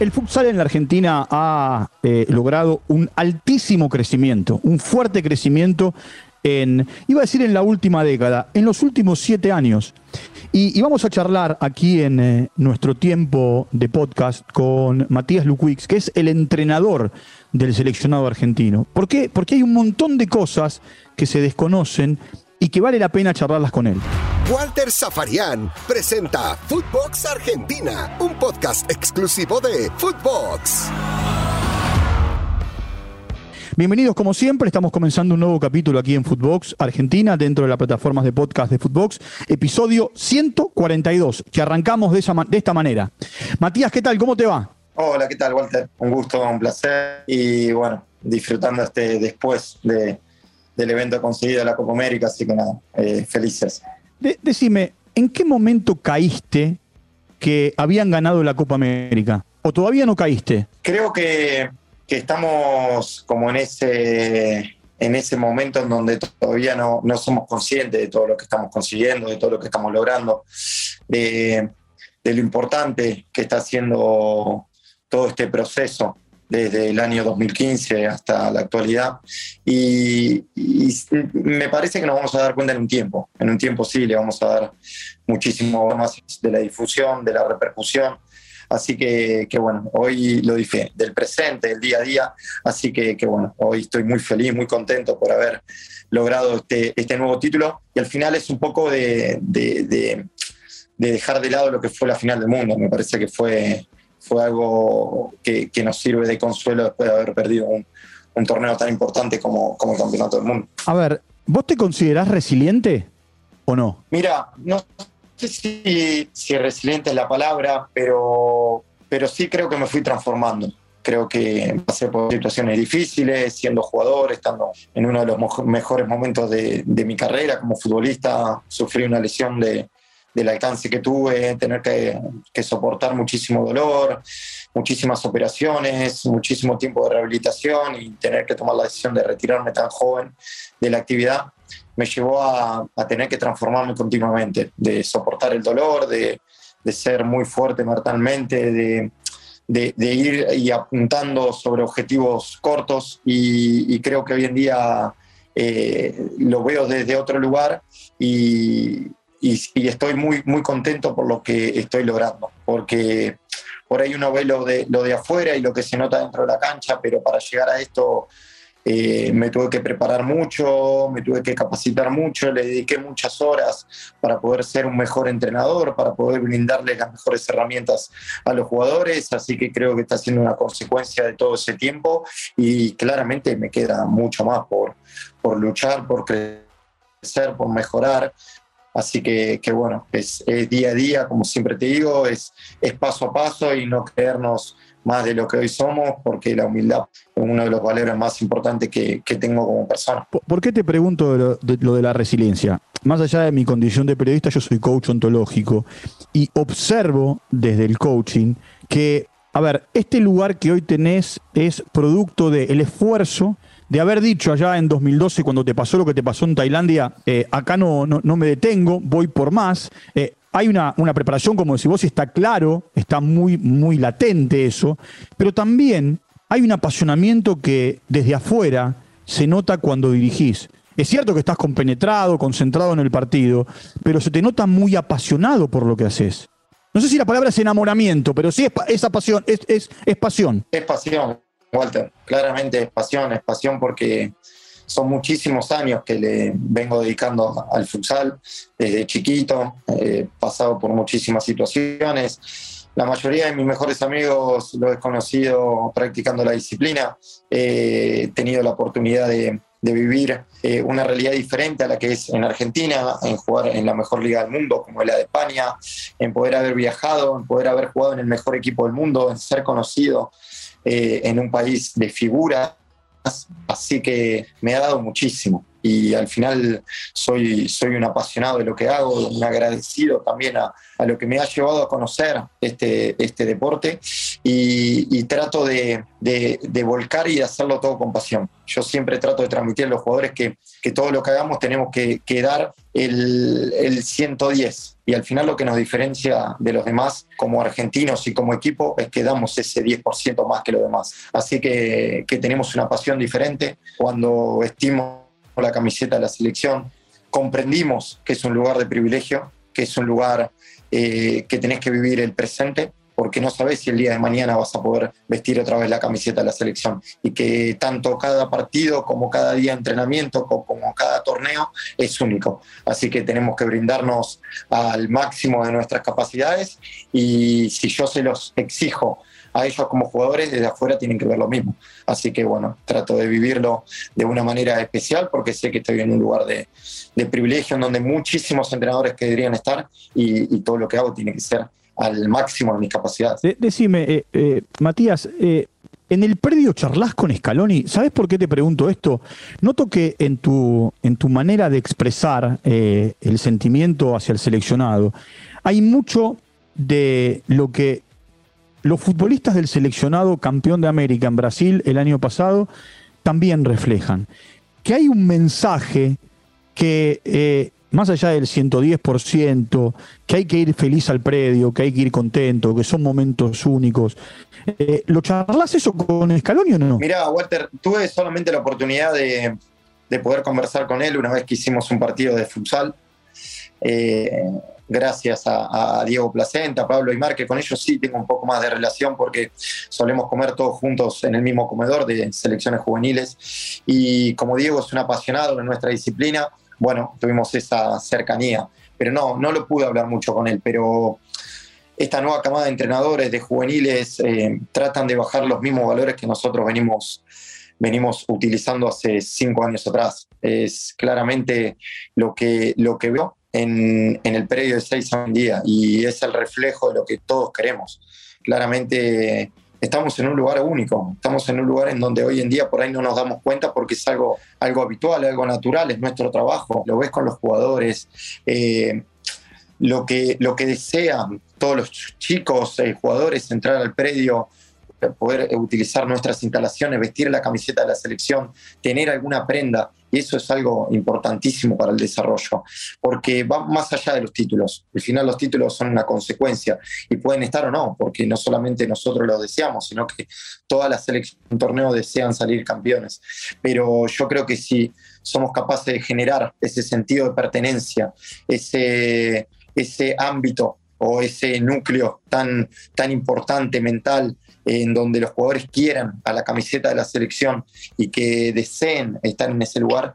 El futsal en la Argentina ha eh, logrado un altísimo crecimiento, un fuerte crecimiento en, iba a decir en la última década, en los últimos siete años. Y, vamos a charlar aquí en eh, nuestro tiempo de podcast con Matías Luquix, que es el entrenador del seleccionado argentino. ¿Por qué? Porque hay un montón de cosas que se desconocen y que vale la pena charlarlas con él. Walter Zafarian presenta Footbox Argentina, un podcast exclusivo de Footbox. Bienvenidos como siempre, estamos comenzando un nuevo capítulo aquí en Footbox Argentina dentro de las plataformas de podcast de Footbox, episodio 142, que arrancamos de, esa, de esta manera. Matías, ¿qué tal? ¿Cómo te va? Hola, ¿qué tal, Walter? Un gusto, un placer y bueno, disfrutando este después de, del evento conseguido de la Copa América, así que nada, eh, felices. decime, ¿en qué momento caíste que habían ganado la Copa América? ¿O todavía no caíste? Creo que, estamos como en ese, en ese momento en donde todavía no, no, somos conscientes de todo lo que estamos consiguiendo, de todo lo que estamos logrando, de, de lo importante que está haciendo todo este proceso desde el año 2015 hasta la actualidad. Y, me parece que nos vamos a dar cuenta en un tiempo. En un tiempo sí, le vamos a dar muchísimo más de la difusión, de la repercusión. Así que, bueno, hoy lo dije, del presente, del día a día. Así que, bueno, hoy estoy muy feliz, muy contento por haber logrado este, este nuevo título. Y al final es un poco de, de dejar de lado lo que fue la final del mundo. Me parece que fue fue algo que, nos sirve de consuelo después de haber perdido un, torneo tan importante como, como el Campeonato del Mundo. A ver, ¿vos te considerás resiliente o no? Mira, no sé si, si resiliente es la palabra, pero, pero sí creo que me fui transformando. Creo que pasé por situaciones difíciles, siendo jugador, estando en uno de los mejores momentos de, de mi carrera como futbolista. Sufrí una lesión de, del alcance que tuve, tener que, soportar muchísimo dolor, muchísimas operaciones, muchísimo tiempo de rehabilitación y tener que tomar la decisión de retirarme tan joven de la actividad, me llevó a, tener que transformarme continuamente, de soportar el dolor, de, ser muy fuerte mentalmente, de, ir y apuntando sobre objetivos cortos y, creo que hoy en día eh, lo veo desde otro lugar y, y, estoy muy, muy contento por lo que estoy logrando, porque por ahí uno ve lo de, lo de afuera y lo que se nota dentro de la cancha, pero para llegar a esto eh, me tuve que preparar mucho, me tuve que capacitar mucho, le dediqué muchas horas para poder ser un mejor entrenador, para poder brindarle las mejores herramientas a los jugadores, así que creo que está siendo una consecuencia de todo ese tiempo y claramente me queda mucho más por, por luchar, por crecer, por mejorar, Así que, bueno, es, día a día, como siempre te digo, es, es paso a paso y no creernos más de lo que hoy somos, porque la humildad es uno de los valores más importantes que, tengo como persona. ¿Por qué te pregunto lo de, la resiliencia? Más allá de mi condición de periodista, yo soy coach ontológico y observo desde el coaching que, a ver, este lugar que hoy tenés es producto del esfuerzo de haber dicho allá en 2012, cuando te pasó lo que te pasó en Tailandia, eh, acá no, no, me detengo, voy por más. Eh, hay una, una, preparación, como decís vos, está claro, está muy, muy latente eso, pero también hay un apasionamiento que desde afuera se nota cuando dirigís. Es cierto que estás compenetrado, concentrado en el partido, pero se te nota muy apasionado por lo que haces. No sé si la palabra es enamoramiento, pero sí es, es, pasión, es, es, es pasión. Es pasión, Walter, claramente es pasión, es pasión porque son muchísimos años que le vengo dedicando al futsal, desde chiquito, he pasado por muchísimas situaciones. La mayoría de mis mejores amigos lo he conocido practicando la disciplina. He tenido la oportunidad de, vivir eh, una realidad diferente a la que es en Argentina, en jugar en la mejor liga del mundo, como es la de España, en poder haber viajado, en poder haber jugado en el mejor equipo del mundo, en ser conocido eh, en un país de figuras, así que me ha dado muchísimo. Y al final soy, soy un apasionado de lo que hago, un agradecido también a, a lo que me ha llevado a conocer este, este deporte. y, trato de, volcar y de hacerlo todo con pasión. Yo siempre trato de transmitir a los jugadores que, todo lo que hagamos tenemos que, dar el, el 110 y al final lo que nos diferencia de los demás como argentinos y como equipo es que damos ese 10% más que los demás. Así que, que tenemos una pasión diferente. Cuando vestimos la camiseta de la selección, comprendimos que es un lugar de privilegio, que es un lugar eh, que tenés que vivir el presente, porque no sabes si el día de mañana vas a poder vestir otra vez la camiseta de la selección. Y que tanto cada partido como cada día de entrenamiento, como cada torneo, es único. Así que tenemos que brindarnos al máximo de nuestras capacidades y si yo se los exijo a ellos como jugadores desde afuera tienen que ver lo mismo. Así que bueno, trato de vivirlo de una manera especial porque sé que estoy en un lugar de, privilegio en donde muchísimos entrenadores que deberían estar y, todo lo que hago tiene que ser al máximo de mis capacidades. decime, eh, eh, Matías, eh, en el predio charlas con Scaloni, ¿sabes por qué te pregunto esto? Noto que en tu, en tu manera de expresar el sentimiento hacia el seleccionado, hay mucho de lo que los futbolistas del seleccionado campeón de América en Brasil el año pasado también reflejan que hay un mensaje que, eh, más allá del 110%, que hay que ir feliz al predio, que hay que ir contento, que son momentos únicos. Eh, ¿Lo charlas eso con Scaloni o no? Mira, Walter, tuve solamente la oportunidad de, poder conversar con él una vez que hicimos un partido de futsal. Eh, gracias a, Diego Placenta, Pablo Aymar, que con ellos sí tengo un poco más de relación porque solemos comer todos juntos en el mismo comedor de selecciones juveniles. Y como Diego es un apasionado de nuestra disciplina, bueno, tuvimos esa cercanía. Pero no, no lo pude hablar mucho con él, pero esta nueva camada de entrenadores de juveniles eh, tratan de bajar los mismos valores que nosotros venimos venimos utilizando hace cinco años atrás. Es claramente lo que, lo que veo en, el predio de seis a un día y es el reflejo de lo que todos queremos. Claramente estamos en un lugar único, estamos en un lugar en donde hoy en día por ahí no nos damos cuenta porque es algo, algo habitual, algo natural, es nuestro trabajo, lo ves con los jugadores, eh, lo, que, lo que desean todos los chicos, eh, jugadores, entrar al predio, poder utilizar nuestras instalaciones, vestir la camiseta de la selección, tener alguna prenda. Y eso es algo importantísimo para el desarrollo, porque va más allá de los títulos. Al final los títulos son una consecuencia y pueden estar o no, porque no solamente nosotros lo deseamos, sino que todas las selecciones un torneo desean salir campeones. Pero yo creo que si somos capaces de generar ese sentido de pertenencia, ese, ese ámbito o ese núcleo tan, tan importante mental en donde los jugadores quieran a la camiseta de la selección y que deseen estar en ese lugar,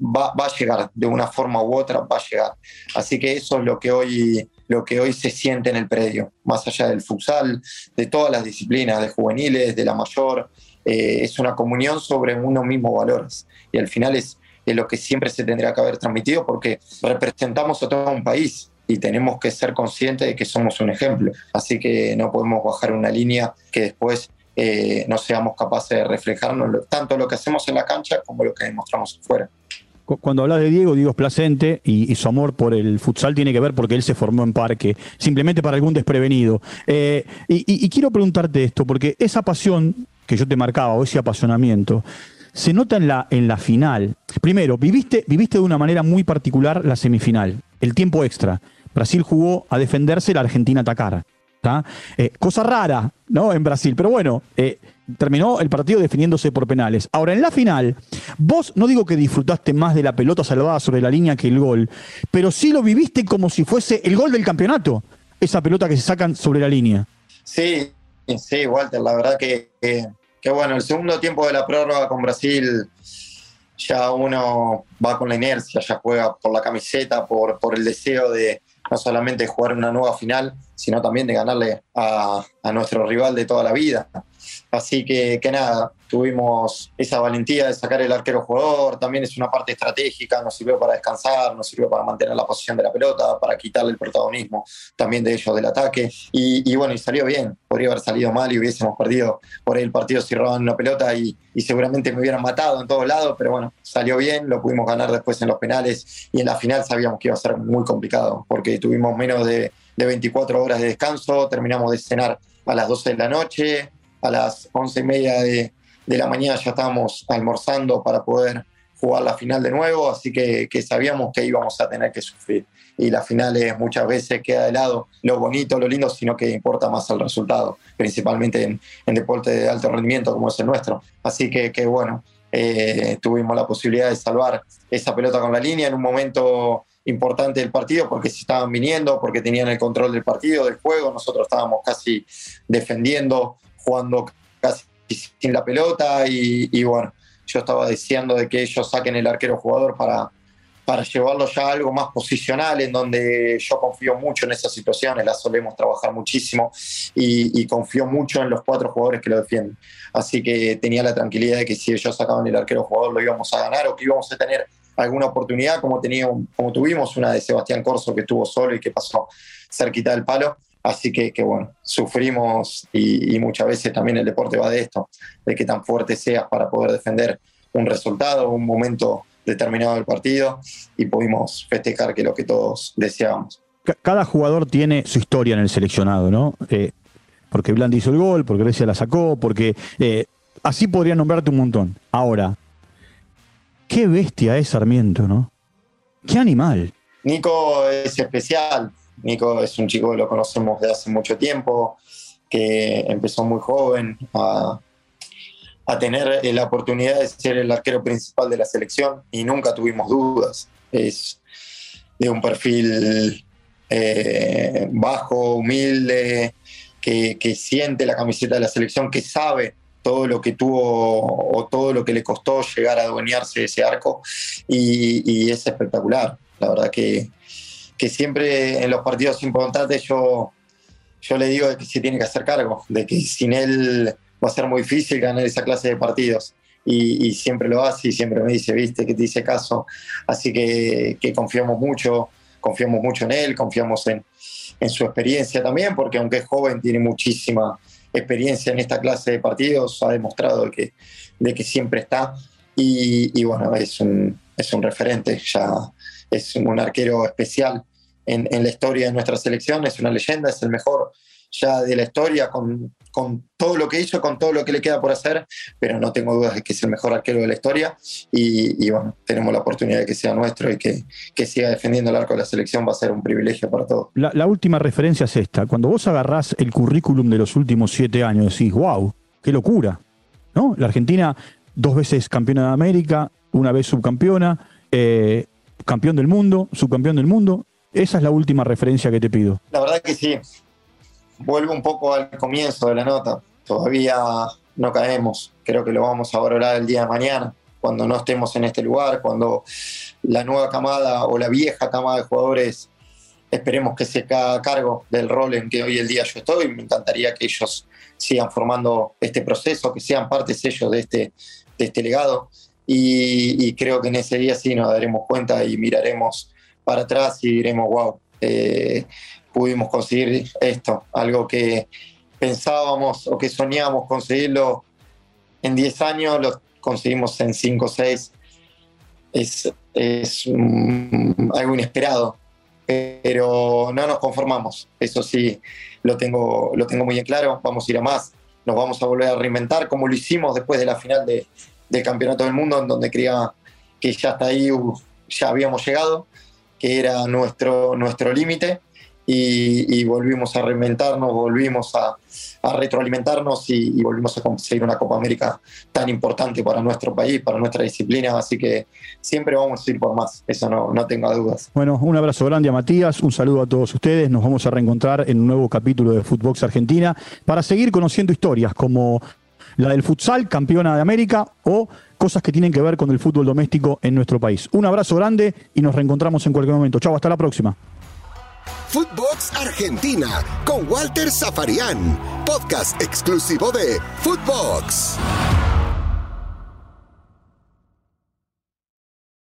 va, a llegar de una forma u otra, va a llegar. Así que eso es lo que hoy, lo que hoy se siente en el predio, más allá del futsal, de todas las disciplinas, de juveniles, de la mayor, eh, es una comunión sobre unos mismos valores. Y al final es, es lo que siempre se tendría que haber transmitido porque representamos a todo un país y tenemos que ser conscientes de que somos un ejemplo. Así que no podemos bajar una línea que después eh, no seamos capaces de reflejarnos tanto lo que hacemos en la cancha como lo que demostramos afuera. Cuando hablas de Diego, Diego es placente y, su amor por el futsal tiene que ver porque él se formó en parque, simplemente para algún desprevenido. Eh, y, quiero preguntarte esto, porque esa pasión que yo te marcaba, o ese apasionamiento, se nota en la, en la final. Primero, viviste, viviste de una manera muy particular la semifinal, el tiempo extra. Brasil jugó a defenderse, la Argentina a atacar. Eh, cosa rara, ¿no? En Brasil. Pero bueno, eh, terminó el partido definiéndose por penales. Ahora, en la final, vos no digo que disfrutaste más de la pelota salvada sobre la línea que el gol, pero sí lo viviste como si fuese el gol del campeonato, esa pelota que se sacan sobre la línea. Sí, sí, Walter, la verdad que, que bueno, el segundo tiempo de la prórroga con Brasil ya uno va con la inercia, ya juega por la camiseta, por, por el deseo de, no solamente jugar una nueva final, sino también de ganarle a, a nuestro rival de toda la vida. Así que, que nada, tuvimos esa valentía de sacar el arquero jugador, también es una parte estratégica, nos sirvió para descansar, nos sirvió para mantener la posición de la pelota, para quitarle el protagonismo también de ellos del ataque. Y, bueno, y salió bien, podría haber salido mal y hubiésemos perdido por ahí el partido si roban una pelota y, y seguramente me hubieran matado en todos lados, pero bueno, salió bien, lo pudimos ganar después en los penales y en la final sabíamos que iba a ser muy complicado porque tuvimos menos de, de 24 horas de descanso, terminamos de cenar a las 12 de la noche, a las 11 y media de, de la mañana ya estábamos almorzando para poder jugar la final de nuevo, así que, sabíamos que íbamos a tener que sufrir. Y las finales muchas veces queda de lado lo bonito, lo lindo, sino que importa más el resultado, principalmente en, en deporte de alto rendimiento como es el nuestro. Así que, que bueno, eh, tuvimos la posibilidad de salvar esa pelota con la línea en un momento importante del partido porque se estaban viniendo, porque tenían el control del partido, del juego, nosotros estábamos casi defendiendo, jugando casi sin la pelota y, y bueno, yo estaba deseando de que ellos saquen el arquero jugador para, para llevarlo ya a algo más posicional, en donde yo confío mucho en esas situaciones, las solemos trabajar muchísimo y, y, confío mucho en los cuatro jugadores que lo defienden. Así que tenía la tranquilidad de que si ellos sacaban el arquero jugador lo íbamos a ganar o que íbamos a tener alguna oportunidad como, tenía, como tuvimos una de Sebastián Corso que estuvo solo y que pasó cerquita del palo. Así que, que bueno, sufrimos y, y, muchas veces también el deporte va de esto, de que tan fuerte seas para poder defender un resultado, un momento determinado del partido y pudimos festejar que lo que todos deseábamos. Cada jugador tiene su historia en el seleccionado, ¿no? Eh, porque Blandi hizo el gol, porque Grecia la sacó, porque eh, así podría nombrarte un montón. Ahora, qué bestia es Sarmiento, ¿no? Qué animal. Nico es especial, Nico es un chico que lo conocemos de hace mucho tiempo, que empezó muy joven a, a, tener la oportunidad de ser el arquero principal de la selección y nunca tuvimos dudas. Es de un perfil eh, bajo, humilde, que, que, siente la camiseta de la selección, que sabe todo lo que tuvo o todo lo que le costó llegar a adueñarse de ese arco y, y es espectacular. La verdad que que siempre en los partidos importantes yo, yo le digo que se tiene que hacer cargo, de que sin él va a ser muy difícil ganar esa clase de partidos. Y, y siempre lo hace y siempre me dice, viste, que te hice caso. Así que, que confiamos mucho, confiamos mucho en él, confiamos en, en su experiencia también, porque aunque es joven, tiene muchísima experiencia en esta clase de partidos, ha demostrado que, de que siempre está. Y, y bueno, es un, es un referente, ya es un arquero especial en, la historia de nuestra selección, es una leyenda, es el mejor ya de la historia, con, todo lo que hizo, con todo lo que le queda por hacer, pero no tengo dudas de que es el mejor arquero de la historia y, bueno, tenemos la oportunidad de que sea nuestro y que, siga defendiendo el arco de la selección, va a ser un privilegio para todos. La, la última referencia es esta, cuando vos agarrás el currículum de los últimos siete años, decís, wow, qué locura, ¿no? La Argentina, dos veces campeona de América, una vez subcampeona, eh, campeón del mundo, subcampeón del mundo. Esa es la última referencia que te pido. La verdad que sí. Vuelvo un poco al comienzo de la nota. Todavía no caemos. Creo que lo vamos a valorar el día de mañana, cuando no estemos en este lugar, cuando la nueva camada o la vieja camada de jugadores esperemos que se haga cargo del rol en que hoy el día yo estoy. Me encantaría que ellos sigan formando este proceso, que sean partes ellos de este, de este legado. Y, creo que en ese día sí nos daremos cuenta y miraremos para atrás y diremos, wow, eh, pudimos conseguir esto, algo que pensábamos o que soñábamos conseguirlo. En 10 años, lo conseguimos en 5 o 6. Es, es um, algo inesperado, pero no nos conformamos, eso sí, lo tengo, lo tengo muy en claro, vamos a ir a más, nos vamos a volver a reinventar como lo hicimos después de la final de, del Campeonato del Mundo, en donde creía que ya hasta ahí ya habíamos llegado, que era nuestro, nuestro límite, y, volvimos a reinventarnos, volvimos a, retroalimentarnos y, volvimos a conseguir una Copa América tan importante para nuestro país, para nuestra disciplina, así que siempre vamos a ir por más, eso no, no tenga dudas. Bueno, un abrazo grande a Matías, un saludo a todos ustedes, nos vamos a reencontrar en un nuevo capítulo de Footbox Argentina para seguir conociendo historias como la del futsal, campeona de América, o cosas que tienen que ver con el fútbol doméstico en nuestro país. Un abrazo grande y nos reencontramos en cualquier momento. Chau, hasta la próxima. Footbox Argentina con Walter Zafarian, podcast exclusivo de Footbox.